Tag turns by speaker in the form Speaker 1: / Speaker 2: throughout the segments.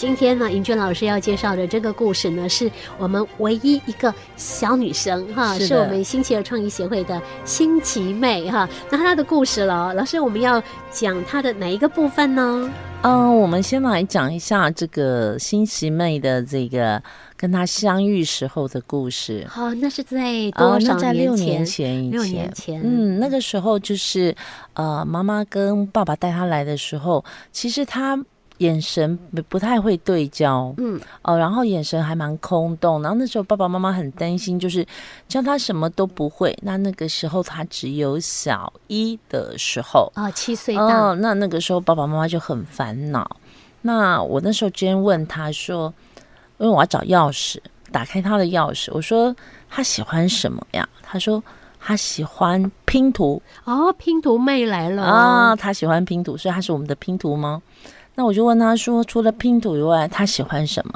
Speaker 1: 今天呢，尹娟老师要介绍的这个故事呢，是我们唯一一个小女生哈，
Speaker 2: 是
Speaker 1: 是我们新奇儿创意协会的新奇妹哈。那她的故事了，老师我们要讲她的哪一个部分呢？
Speaker 2: 嗯，我们先来讲一下这个新奇妹的这个跟她相遇时候的故事。
Speaker 1: 好、那是在
Speaker 2: 啊
Speaker 1: 多少
Speaker 2: 那在六？年前以
Speaker 1: 六，年前，
Speaker 2: 嗯，那个时候就是呃，妈妈跟爸爸带她来的时候，其实她眼神不不太会对焦，
Speaker 1: 嗯，
Speaker 2: 哦，然后眼神还蛮空洞，然后那时候爸爸妈妈很担心，就是教他什么都不会。那那个时候他只有小一的时候，
Speaker 1: 哦，七岁大，
Speaker 2: 哦，那那个时候爸爸妈妈就很烦恼。那我那时候先问他说，因为我要找钥匙，打开他的钥匙，我说他喜欢什么呀？他说他喜欢拼图
Speaker 1: 哦，拼图妹来了
Speaker 2: 啊，，他喜欢拼图，所以他是我们的拼图吗？那我就问他说，除了拼图以外，他喜欢什么？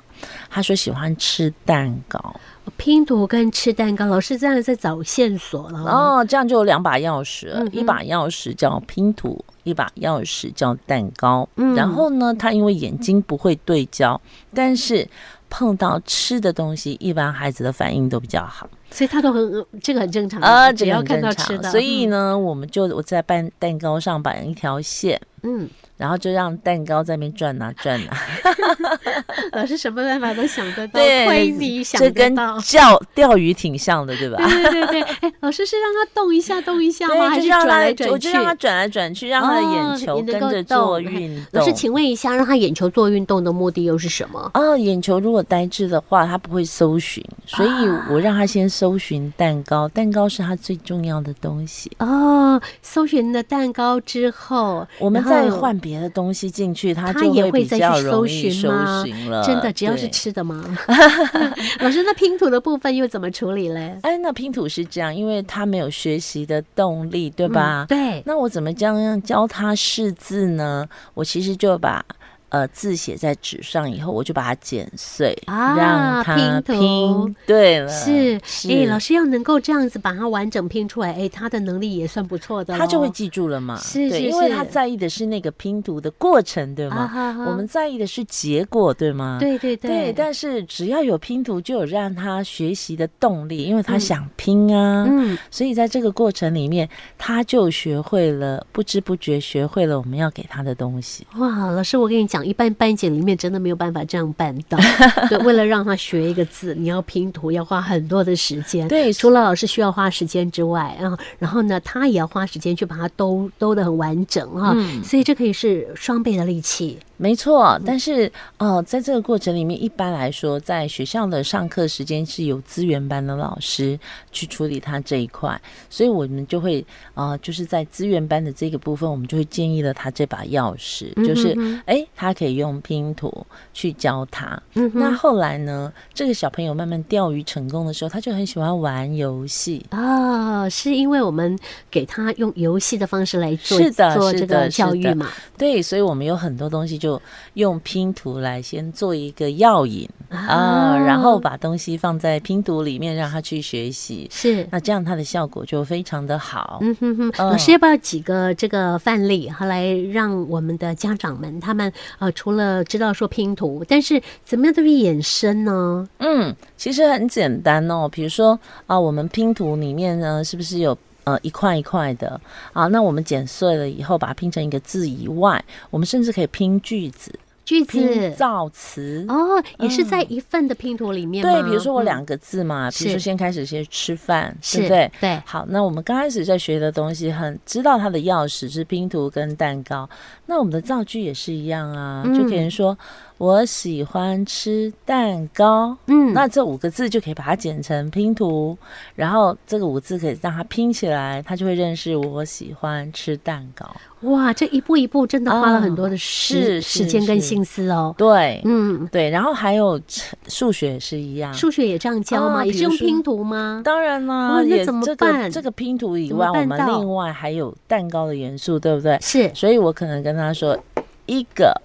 Speaker 2: 他说喜欢吃蛋糕。
Speaker 1: 拼图跟吃蛋糕，老师这样在找线索了哦。
Speaker 2: 哦，这样就有两把钥匙了，
Speaker 1: 嗯
Speaker 2: 一把钥匙叫拼图，一把钥匙叫蛋糕。
Speaker 1: 嗯
Speaker 2: 然后呢，他因为眼睛不会对焦，但是碰到吃的东西，一般孩子的反应都比较好
Speaker 1: 所以他都很这个很正常
Speaker 2: 啊，
Speaker 1: 只要看到吃的，
Speaker 2: 所以呢，我们就我在蛋蛋糕上绑一条线。
Speaker 1: 嗯，
Speaker 2: 然后就让蛋糕在那边转啊转啊，
Speaker 1: 嗯，老师什么办法都想得到，
Speaker 2: 对
Speaker 1: 亏你想
Speaker 2: 这跟。钓钓鱼挺像的，对吧？
Speaker 1: 对对对对，哎，老师是让他动一下动一下吗？还
Speaker 2: 是让他
Speaker 1: 转来转去？
Speaker 2: 我就让他转来转去，让他的
Speaker 1: 哦
Speaker 2: 眼球跟着做
Speaker 1: 动
Speaker 2: 运动。
Speaker 1: 老师，请问一下，让他眼球做运动的目的又是什么？
Speaker 2: 哦，眼球如果呆滞的话，他不会搜寻，所以
Speaker 1: 啊
Speaker 2: 我让他先搜寻蛋糕，蛋糕是他最重要的东西。
Speaker 1: 哦，搜寻了蛋糕之后，
Speaker 2: 我们再换别的东西进去，他
Speaker 1: 他
Speaker 2: 就
Speaker 1: 也会再
Speaker 2: 比较
Speaker 1: 去搜
Speaker 2: 容易搜
Speaker 1: 寻吗。真的只要是。吃的吗？老师，那拼图的部分又怎么处理嘞？
Speaker 2: 哎，那拼图是这样，因为他没有学习的动力，对吧？
Speaker 1: 嗯对，
Speaker 2: 那我怎么这样教他识字呢？我其实就把呃字写在纸上以后，我就把它剪碎，
Speaker 1: 啊
Speaker 2: 让他
Speaker 1: 拼
Speaker 2: 拼。对了，
Speaker 1: 是，
Speaker 2: 是
Speaker 1: 哎，老师要能够这样子把它完整拼出来，哎，他的能力也算不错的，
Speaker 2: 他就会记住了嘛。对，
Speaker 1: 是是
Speaker 2: 因为他在意的是那个拼图的过程，对
Speaker 1: 啊
Speaker 2: 吗？
Speaker 1: 哈哈
Speaker 2: 我们在意的是结果，对吗？
Speaker 1: 对对
Speaker 2: 对，但是只要有拼图，就有让他学习的动力，因为他想拼啊。
Speaker 1: 嗯，
Speaker 2: 所以在这个过程里面，他就学会了，不知不觉学会了我们要给他的东西。
Speaker 1: 哇，老师，我跟你讲，一般班级里面真的没有办法这样办到。对，为了让他学一个字，你要拼图，要花很多的时间。
Speaker 2: 对
Speaker 1: 除了老师需要花时间之外，啊，然后呢，他也要花时间去把它兜兜的很完整哈、
Speaker 2: 嗯
Speaker 1: 所以这可以是双倍的力气。
Speaker 2: 没错，但是呃，在这个过程里面，一般来说，在学校的上课时间是有资源班的老师去处理他这一块，所以我们就会呃，就是在资源班的这个部分，我们就会建议了他这把钥匙，就是哎，他可以用拼图去教他。
Speaker 1: 嗯，
Speaker 2: 那后来呢，这个小朋友慢慢钓鱼成功的时候，他就很喜欢玩游戏。
Speaker 1: 哦，是因为我们给他用游戏的方式来做
Speaker 2: 是的
Speaker 1: 做这个
Speaker 2: 是的是的
Speaker 1: 教育嘛。
Speaker 2: 对，所以我们有很多东西就用拼图来先做一个药引啊，然后把东西放在拼图里面，让他去学习。
Speaker 1: 是。
Speaker 2: 那这样它的效果就非常的好。
Speaker 1: 嗯哼哼，
Speaker 2: 嗯
Speaker 1: 老师要不要几个这个范例，好来让我们的家长们他们呃除了知道说拼图，但是怎么样都去衍生呢？
Speaker 2: 嗯，其实很简单哦。比如说啊，我们拼图里面呢，是不是有呃一块一块的啊？那我们剪碎了以后，把它拼成一个字以外，我们甚至可以拼句子、
Speaker 1: 句子
Speaker 2: 造词。
Speaker 1: 哦，也是在一份的拼图里面吗？
Speaker 2: 对，比如说我
Speaker 1: 嗯
Speaker 2: 两个字嘛，比如说先开始先吃饭，
Speaker 1: 是
Speaker 2: 对不对？
Speaker 1: 对，
Speaker 2: 好，那我们刚开始在学的东西很知道它的钥匙是拼图跟蛋糕，那我们的造句也是一样啊，
Speaker 1: 嗯
Speaker 2: 就可以说我喜欢吃蛋糕。
Speaker 1: 嗯，
Speaker 2: 那这五个字就可以把它剪成拼图，然后这个五个字可以让它拼起来，他就会认识我喜欢吃蛋糕。
Speaker 1: 哇，这一步一步真的花了
Speaker 2: 啊
Speaker 1: 很多的时、时间跟心思哦。
Speaker 2: 对，
Speaker 1: 嗯，
Speaker 2: 对，然后还有数学也是一样。
Speaker 1: 数学也这样教吗？
Speaker 2: 啊
Speaker 1: 也是用拼图吗？
Speaker 2: 当然啦，
Speaker 1: 哇那怎么
Speaker 2: 这
Speaker 1: 办
Speaker 2: 个这个拼图以外，我们另外还有蛋糕的元素，对不对？
Speaker 1: 是
Speaker 2: 所以我可能跟他说，一个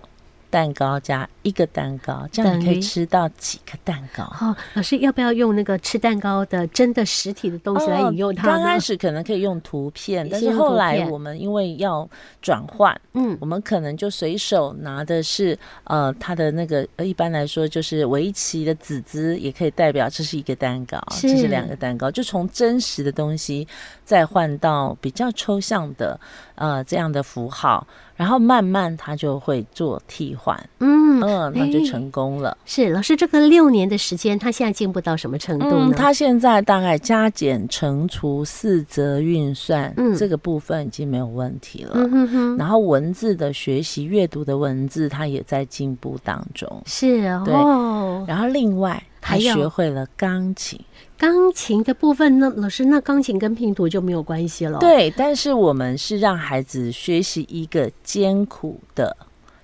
Speaker 2: 蛋糕加一一个蛋糕，这样你可以吃到几个蛋糕。
Speaker 1: 好，老师要不要用那个吃蛋糕的真的实体的东西来引诱他
Speaker 2: 哦刚开？始可能可以用图片，但是后来我们因为要转换，
Speaker 1: 嗯。
Speaker 2: 我们可能就随手拿的是呃它的那个呃一般来说就是围棋的子子，也可以代表这是一个蛋糕，
Speaker 1: 是。
Speaker 2: 这是两个蛋糕，就从真实的东西再换到比较抽象的呃这样的符号，然后慢慢他就会做替换，
Speaker 1: 嗯，
Speaker 2: 嗯，那就
Speaker 1: 哎
Speaker 2: 成功了。
Speaker 1: 是老师这个六年的时间，他现在进步到什么程度
Speaker 2: 嗯，
Speaker 1: 呢？
Speaker 2: 它现在大概加减乘除四则运算，
Speaker 1: 嗯
Speaker 2: 这个部分已经没有问题了。
Speaker 1: 嗯哼哼，
Speaker 2: 然后文字的学习、阅读的文字，他也在进步当中。
Speaker 1: 是
Speaker 2: 对
Speaker 1: 哦。
Speaker 2: 然后另外，他
Speaker 1: 还
Speaker 2: 学会了钢琴。
Speaker 1: 钢琴的部分呢，老师，那钢琴跟拼图就没有关系了。，
Speaker 2: 对，但是我们是让孩子学习一个艰苦的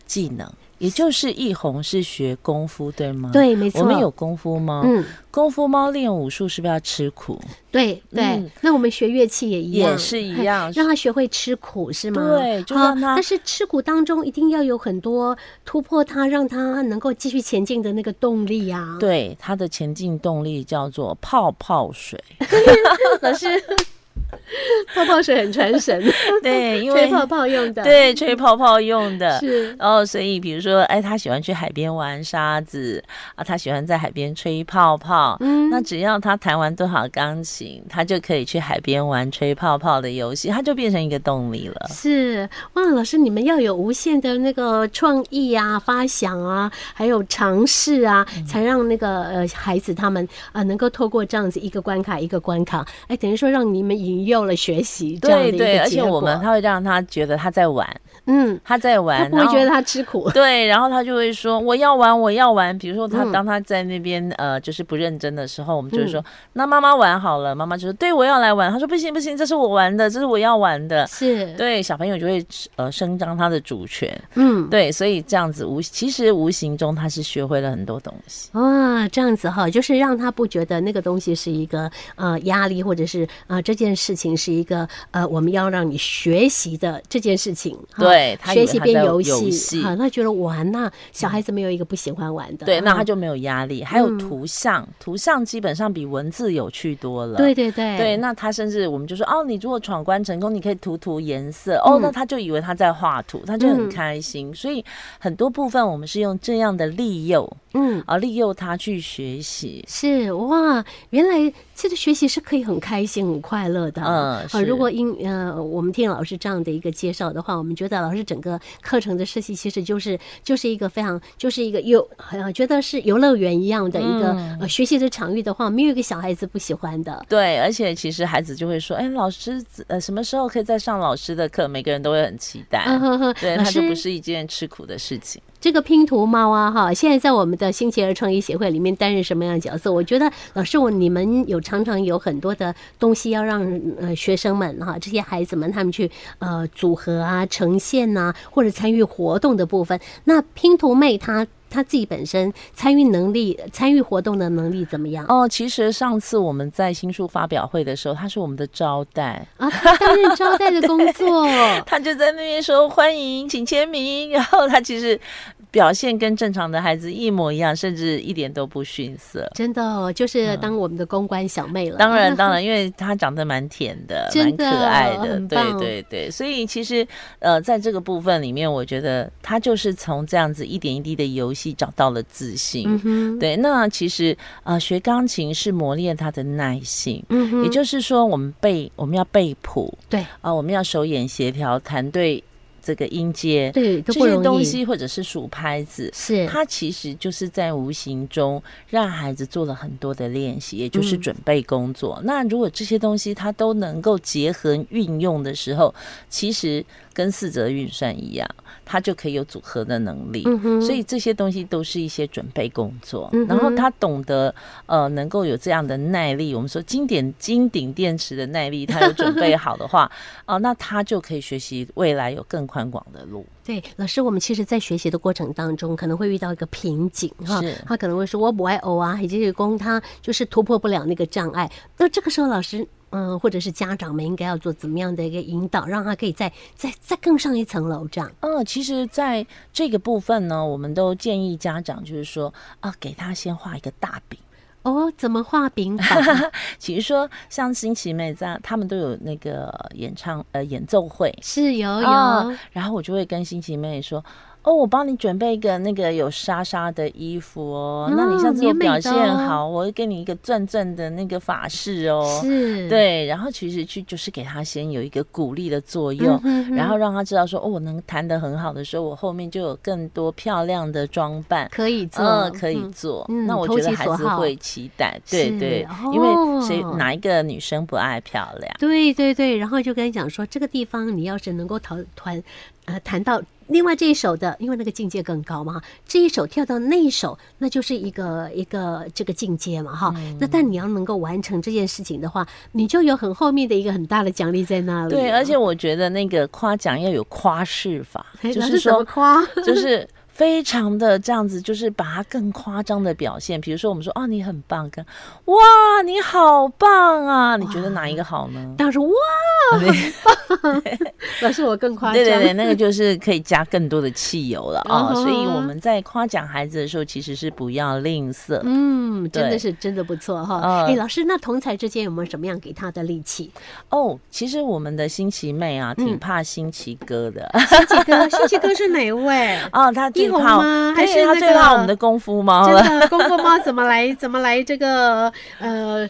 Speaker 2: 技能，也就是易红是学功夫，对吗？。
Speaker 1: 对，没错。
Speaker 2: 我们有功夫猫，
Speaker 1: 嗯，
Speaker 2: 功夫猫练武术是不是要吃苦？
Speaker 1: 对对、
Speaker 2: 嗯
Speaker 1: 那我们学乐器也一样，
Speaker 2: 也是一样
Speaker 1: 嘿让他学会吃苦是吗？
Speaker 2: 对就
Speaker 1: 好
Speaker 2: 让他
Speaker 1: 但是吃苦当中一定要有很多突破他，让他能够继续前进的那个动力啊。，
Speaker 2: 对，他的前进动力叫做泡泡水。
Speaker 1: 老师，泡泡水很传神，
Speaker 2: 对，因为
Speaker 1: 吹泡泡用的。，
Speaker 2: 对吹泡泡用的。
Speaker 1: 是。
Speaker 2: 然后，所以比如说，哎，他喜欢去海边玩沙子啊，他喜欢在海边吹泡泡。
Speaker 1: 嗯
Speaker 2: 那只要他弹完多少钢琴，他就可以去海边玩吹泡泡的游戏，他就变成一个动力了。
Speaker 1: 是哇，老师，你们要有无限的那个创意啊、发想啊，还有尝试啊，
Speaker 2: 嗯
Speaker 1: 才让那个呃孩子他们啊、呃能够透过这样子一个关卡一个关卡，哎，等于说让你们引诱了学习这样的一个
Speaker 2: 对对，而且我们他会让他觉得他在玩，
Speaker 1: 嗯，
Speaker 2: 他在玩，他
Speaker 1: 不会觉得他吃苦，
Speaker 2: 对，然后他就会说我要玩，我要玩。比如说他
Speaker 1: 嗯
Speaker 2: 当他在那边、呃就是不认真的时候，我们就会说、
Speaker 1: 嗯
Speaker 2: 那妈妈玩好了，妈妈就说对我要来玩。他说不行不行，这是我玩的，这是我要玩的。
Speaker 1: 是，
Speaker 2: 对，小朋友就会呃伸张他的主权。
Speaker 1: 嗯。
Speaker 2: 对，所以这样子无其实无形中他是学会了很多东西。
Speaker 1: 啊，这样子哈，就是让他不觉得那个东西是一个呃压力，或者是呃这件事情是一个呃我们要让你学习的这件事情。
Speaker 2: 对
Speaker 1: 学习
Speaker 2: 他在游
Speaker 1: 变游戏，
Speaker 2: 戏
Speaker 1: 好，他觉得玩呐、小孩子没有一个不喜欢玩的。
Speaker 2: 对，那他就没有压力。还有
Speaker 1: 嗯
Speaker 2: 图像，图像基本上比文字有趣多了。
Speaker 1: 对对对
Speaker 2: 对，那他甚至我们就说，哦，你如果闯关成功，你可以涂涂颜色。哦，
Speaker 1: 嗯
Speaker 2: 那他就以为他在画图，他就很
Speaker 1: 嗯
Speaker 2: 开心。所以很多部分我们是用这样的利诱
Speaker 1: 嗯。
Speaker 2: 啊，利诱他去学习。
Speaker 1: 是哇，原来这个学习是可以很开心、很快乐的。啊，
Speaker 2: 嗯啊
Speaker 1: 如果因呃我们听老师这样的一个介绍的话，我们觉得老师整个课程的设计其实就是就是一个非常就是一个游呃觉得是游乐园一样的一个、
Speaker 2: 嗯
Speaker 1: 呃学习的场域的话，没有一个小孩子不喜欢的。
Speaker 2: 对，而且其实孩子就会说，哎，老师，呃，什么时候可以再上老师的课？每个人都会很期待。
Speaker 1: 嗯呵呵，
Speaker 2: 对，
Speaker 1: 老
Speaker 2: 他就不是一件吃苦的事情。
Speaker 1: 这个拼图猫啊哈，现在在我们的新奇儿创意协会里面担任什么样的角色？我觉得老师我你们有常常有很多的东西要让呃学生们哈这些孩子们他们去呃组合啊呈现呐、或者参与活动的部分。那拼图妹她她自己本身参与能力、参与活动的能力怎么样
Speaker 2: 哦，其实上次我们在新书发表会的时候，他是我们的招待，
Speaker 1: 啊？她担任招待的工作。
Speaker 2: 他就在那边说欢迎，请签名。然后他其实表现跟正常的孩子一模一样，甚至一点都不逊色。
Speaker 1: 真的哦，就是当我们的公关小妹了。
Speaker 2: 嗯当然，当然，因为她长得蛮甜的，蛮可爱的，对对对，所以其实呃，在这个部分里面，我觉得她就是从这样子一点一滴的游戏找到了自信。
Speaker 1: 嗯，
Speaker 2: 对，那其实呃，学钢琴是磨练她的耐性，
Speaker 1: 嗯，
Speaker 2: 也就是说，我们背我们要背谱
Speaker 1: 对
Speaker 2: 啊、我们要手眼协调，弹对这个音阶，
Speaker 1: 对
Speaker 2: 这些。东西或者是数拍子，
Speaker 1: 是
Speaker 2: 它其实就是在无形中让孩子做了很多的练习，也就是
Speaker 1: 嗯
Speaker 2: 准备工作。那如果这些东西他都能够结合运用的时候，其实跟四则运算一样，它就可以有组合的能力。
Speaker 1: 嗯，
Speaker 2: 所以这些东西都是一些准备工作，
Speaker 1: 嗯
Speaker 2: 然后他懂得呃能够有这样的耐力，我们说经典金顶电池的耐力，他有准备好的话，哦、那他就可以学习未来有更宽广的路。
Speaker 1: 对，老师，我们其实，在学习的过程当中，可能会遇到一个瓶颈哈
Speaker 2: 是，
Speaker 1: 他可能会说我不爱欧啊，以及工他就是突破不了那个障碍。那这个时候，老师嗯，或者是家长们应该要做怎么样的一个引导，让他可以再再再更上一层楼这样？
Speaker 2: 嗯，其实在这个部分呢，我们都建议家长就是说啊，给他先画一个大饼。
Speaker 1: 哦，怎么画饼法？
Speaker 2: 其实说像新奇妹在，他们都有那个演唱呃演奏会，
Speaker 1: 是有有，
Speaker 2: 然后我就会跟新奇妹说。哦，我帮你准备一个那个有纱纱的衣服哦，那你下次表现好，我会给你一个钻钻的那个法式哦。
Speaker 1: 是，
Speaker 2: 对，然后其实去就是给他先有一个鼓励的作用，然后让他知道说，哦，我能弹得很好的时候，我后面就有更多漂亮的装扮
Speaker 1: 可以做，
Speaker 2: 可以做。那我觉得孩子会期待，对对，因为谁哪一个女生不爱漂亮？
Speaker 1: 对对对，然后就跟你讲说，这个地方你要是能够团团呃谈到。另外这一首的，因为那个境界更高嘛，这一首跳到那一首，那就是一个一个这个境界嘛，哈。那但你要能够完成这件事情的话，你就有很后面的一个很大的奖励在那里。
Speaker 2: 对，而且我觉得那个夸奖要有夸饰法，就是说
Speaker 1: 夸，
Speaker 2: 就是。非常的这样子，就是把它更夸张的表现。比如说，我们说啊，你很棒，跟哇，你好棒啊！你觉得哪一个好呢？
Speaker 1: 当然是哇，很棒。老师，我更夸张。
Speaker 2: 对对对，那个就是可以加更多的汽油了啊。所以我们在夸奖孩子的时候，其实是不要吝啬。
Speaker 1: 嗯，真的是真的不错哈。哎，老师，那同才之间有没有什么样给他的力气？
Speaker 2: 哦，其实我们的新奇妹啊，挺怕新奇哥的。
Speaker 1: 新奇哥，新奇哥是哪位？
Speaker 2: 哦，他。
Speaker 1: 最怕吗？还是
Speaker 2: 他最怕我们的功夫猫
Speaker 1: 了？真的，功夫猫怎么来？怎么来？这个呃，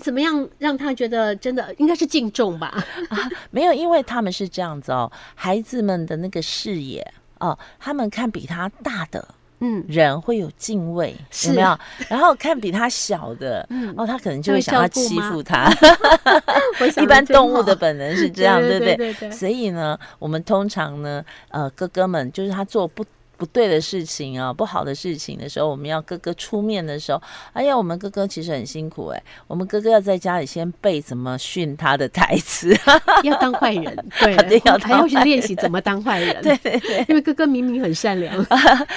Speaker 1: 怎么样让他觉得真的应该是敬重吧？
Speaker 2: 啊，没有，因为他们是这样子哦，孩子们的那个视野哦，他们看比他大的嗯人会有敬畏，有没有？然后看比他小的，嗯，哦，他可能就会想要欺负他。一般动物的本能是这样，对不对？所以呢，我们通常呢，呃，哥哥们就是他做不。不对的事情啊，不好的事情的时候，我们要哥哥出面的时候，哎呀，我们哥哥其实很辛苦哎，我们哥哥要在家里先背怎么训他的台词，
Speaker 1: 要当坏人，对，要还要去练习怎么当坏人，
Speaker 2: 对对对，
Speaker 1: 因为哥哥明明很善良，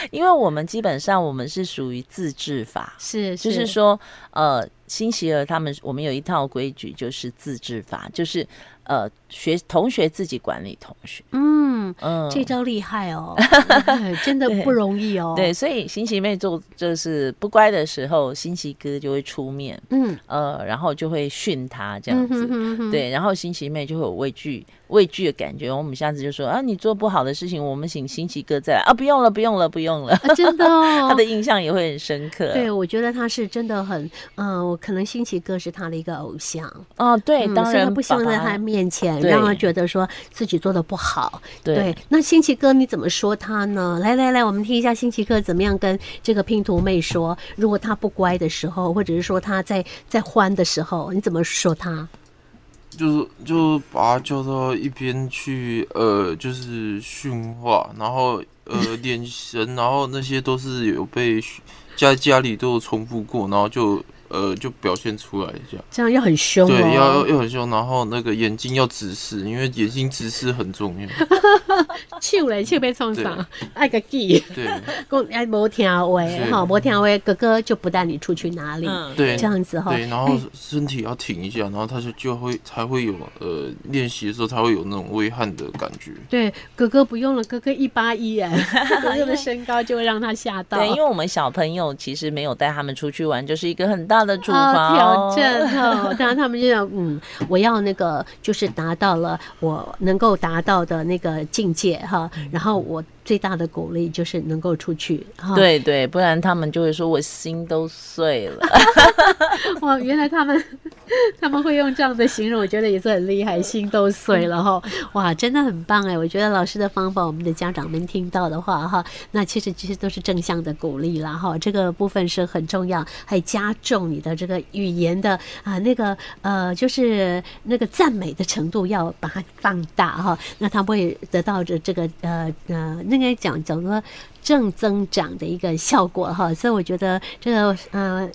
Speaker 2: 因为我们基本上我们是属于自治法，
Speaker 1: 是，
Speaker 2: 就是说，呃，新奇儿他们，我们有一套规矩，就是自治法，就是。呃，学同学自己管理同学，
Speaker 1: 嗯嗯，这招厉害哦，真的不容易哦。
Speaker 2: 对，所以新奇妹做就是不乖的时候，新奇哥就会出面，嗯。呃，然后就会训他这样子，对，然后新奇妹就会有畏惧。畏惧的感觉，我们下次就说啊，你做不好的事情，我们请新奇哥再来。啊，不用了，不用了，不用了，
Speaker 1: 真的，
Speaker 2: 他的印象也会很深刻。
Speaker 1: 对，我觉得他是真的很，嗯，我可能新奇哥是他的一个偶像。
Speaker 2: 哦，对，当然
Speaker 1: 他不希望在他面前让他觉得说自己做的不好。
Speaker 2: 对，
Speaker 1: 那新奇哥你怎么说他呢？来来来，我们听一下新奇哥怎么样跟这个拼图妹说，如果他不乖的时候，或者是说他在在欢的时候，你怎么说他？
Speaker 3: 就是就把他叫到一边去，呃，就是训话，然后呃 练神，然后那些都是有被家家里都有重复过，然后就。呃，就表现出来一下，
Speaker 1: 这样要很凶，
Speaker 3: 对，要要很凶，然后那个眼睛要直视，因为眼睛直视很重要。
Speaker 1: 笑嘞，笑被冲上，爱个记，
Speaker 3: 对，
Speaker 1: 讲爱无听话，哈，无听话，哥哥就不带你出去哪里，
Speaker 3: 对，
Speaker 1: 这样子哈，
Speaker 3: 对，然后身体要挺一下，然后他就就会才会有呃练习的时候才会有那种微汗的感觉。
Speaker 1: 对，哥哥不用了，哥哥一八一哎，哥哥的身高就会让他吓到。
Speaker 2: 对，因为我们小朋友其实没有带他们出去玩，就是一个很大。的主
Speaker 1: 罚挑战哈，当然他们就要嗯，我要那个就是达到了我能够达到的那个境界哈，然后我。最大的鼓励就是能够出去，
Speaker 2: 对对，不然他们就会说我心都碎了。
Speaker 1: 哇，原来他们 他们会用这样的形容，我觉得也是很厉害，心都碎了哈。哇，真的很棒哎！我觉得老师的方法，我们的家长们听到的话哈，那其实其实都是正向的鼓励啦哈。这个部分是很重要，还加重你的这个语言的啊那个呃，就是那个赞美的程度要把它放大哈，那他会得到的这个呃呃。应该讲整个正增长的一个效果哈，所以我觉得这个呃。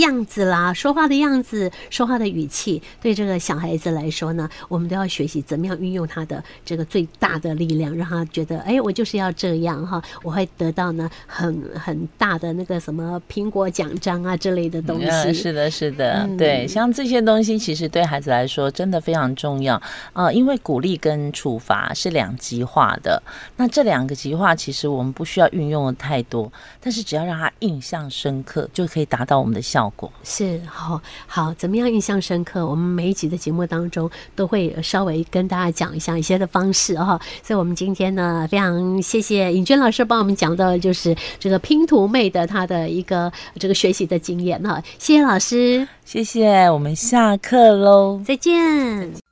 Speaker 1: 样子啦，说话的样子，说话的语气，对这个小孩子来说呢，我们都要学习怎么样运用他的这个最大的力量，让他觉得，哎，我就是要这样哈，我会得到呢很很大的那个什么苹果奖章啊之类的东西。
Speaker 2: 嗯，是的，是的，
Speaker 1: 嗯
Speaker 2: 对，像这些东西其实对孩子来说真的非常重要。啊、呃因为鼓励跟处罚是两极化的。那这两个极化其实我们不需要运用的太多，但是只要让他印象深刻，就可以达到我们的效果。
Speaker 1: 是好好，怎么样印象深刻？我们每一集的节目当中都会稍微跟大家讲一下一些的方式哈。所以，我们今天呢，非常谢谢尹娟老师帮我们讲到，就是这个拼图妹的她的一个这个学习的经验哈。谢谢老师，
Speaker 2: 谢谢，我们下课喽。
Speaker 1: 再见。